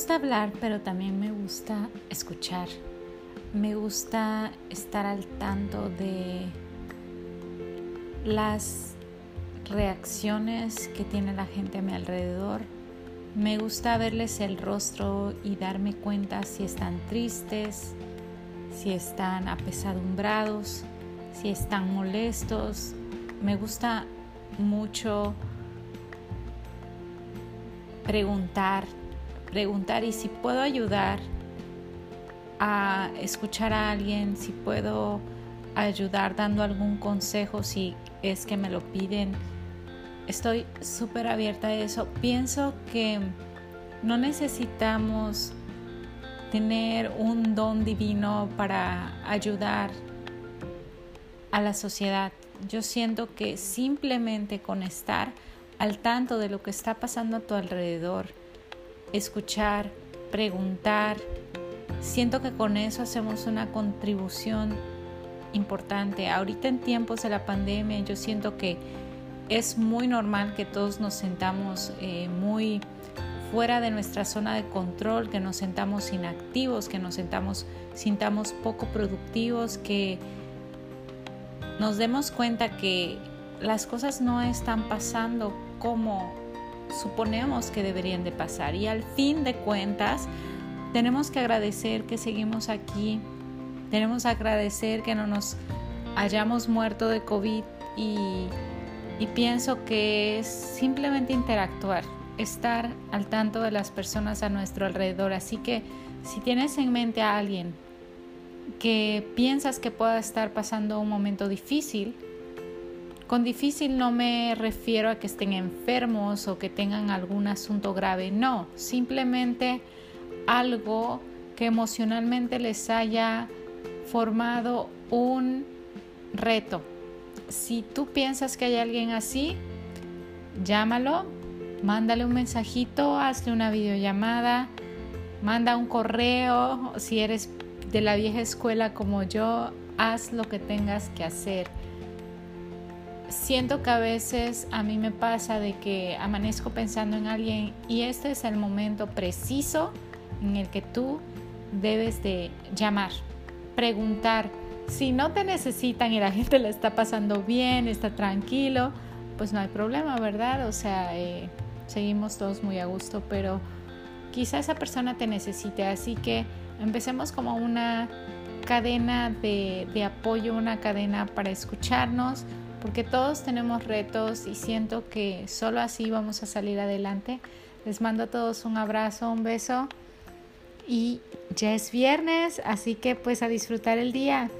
gusta hablar, pero también me gusta escuchar. Me gusta estar al tanto de las reacciones que tiene la gente a mi alrededor. Me gusta verles el rostro y darme cuenta si están tristes, si están apesadumbrados, si están molestos. Me gusta mucho preguntar, preguntar y si puedo ayudar a escuchar a alguien, si puedo ayudar dando algún consejo, si es que me lo piden. Estoy súper abierta a eso. Pienso que no necesitamos tener un don divino para ayudar a la sociedad. Yo siento que simplemente con estar al tanto de lo que está pasando a tu alrededor, escuchar, preguntar, siento que con eso hacemos una contribución importante. Ahorita en tiempos de la pandemia yo siento que es muy normal que todos nos sentamos eh, muy fuera de nuestra zona de control, que nos sentamos inactivos, que nos sentamos, sintamos poco productivos, que nos demos cuenta que las cosas no están pasando como suponemos que deberían de pasar. Y al fin de cuentas, tenemos que agradecer que seguimos aquí, tenemos que agradecer que no nos hayamos muerto de COVID y, y pienso que es simplemente interactuar estar al tanto de las personas a nuestro alrededor. Así que si tienes en mente a alguien que piensas que pueda estar pasando un momento difícil, con difícil no me refiero a que estén enfermos o que tengan algún asunto grave, no, simplemente algo que emocionalmente les haya formado un reto. Si tú piensas que hay alguien así, llámalo, mándale un mensajito, hazle una videollamada, manda un correo, si eres de la vieja escuela como yo, haz lo que tengas que hacer. Siento que a veces a mí me pasa de que amanezco pensando en alguien y este es el momento preciso en el que tú debes de llamar, preguntar. Si no te necesitan y la gente le está pasando bien, está tranquilo, pues no hay problema, ¿verdad? O sea, eh, seguimos todos muy a gusto, pero quizá esa persona te necesite, así que empecemos como una cadena de, de apoyo, una cadena para escucharnos, porque todos tenemos retos y siento que solo así vamos a salir adelante. Les mando a todos un abrazo, un beso y ya es viernes, así que pues a disfrutar el día.